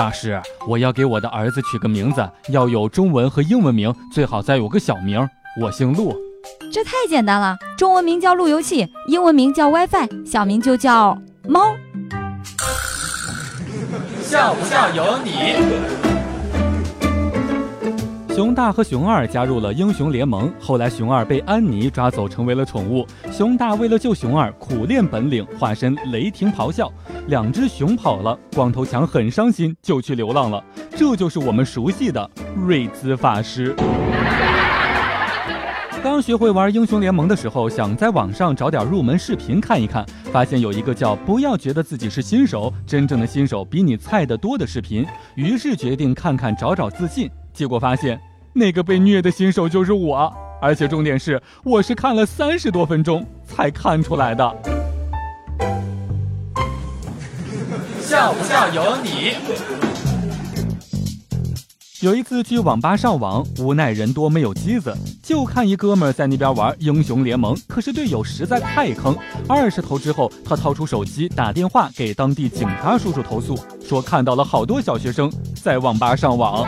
大师，我要给我的儿子取个名字，要有中文和英文名，最好再有个小名。我姓陆。这太简单了，中文名叫路由器，英文名叫 WiFi，小名就叫猫。笑不笑由你。熊大和熊二加入了英雄联盟，后来熊二被安妮抓走，成为了宠物。熊大为了救熊二，苦练本领，化身雷霆咆哮。两只熊跑了，光头强很伤心，就去流浪了。这就是我们熟悉的瑞兹法师。刚学会玩英雄联盟的时候，想在网上找点入门视频看一看，发现有一个叫“不要觉得自己是新手，真正的新手比你菜的多”的视频，于是决定看看找找自信。结果发现，那个被虐的新手就是我，而且重点是，我是看了三十多分钟才看出来的。笑不笑由你。有一次去网吧上网，无奈人多没有机子，就看一哥们在那边玩英雄联盟。可是队友实在太坑，二十头之后，他掏出手机打电话给当地警察叔叔投诉，说看到了好多小学生在网吧上网。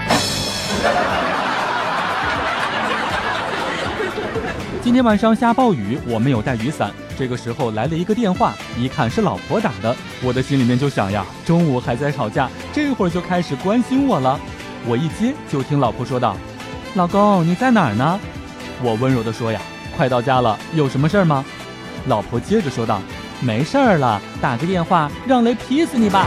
今天晚上下暴雨，我没有带雨伞。这个时候来了一个电话，一看是老婆打的，我的心里面就想呀，中午还在吵架，这会儿就开始关心我了。我一接就听老婆说道：“老公，你在哪儿呢？”我温柔地说：“呀，快到家了，有什么事儿吗？”老婆接着说道：“没事儿了，打个电话让雷劈死你吧。”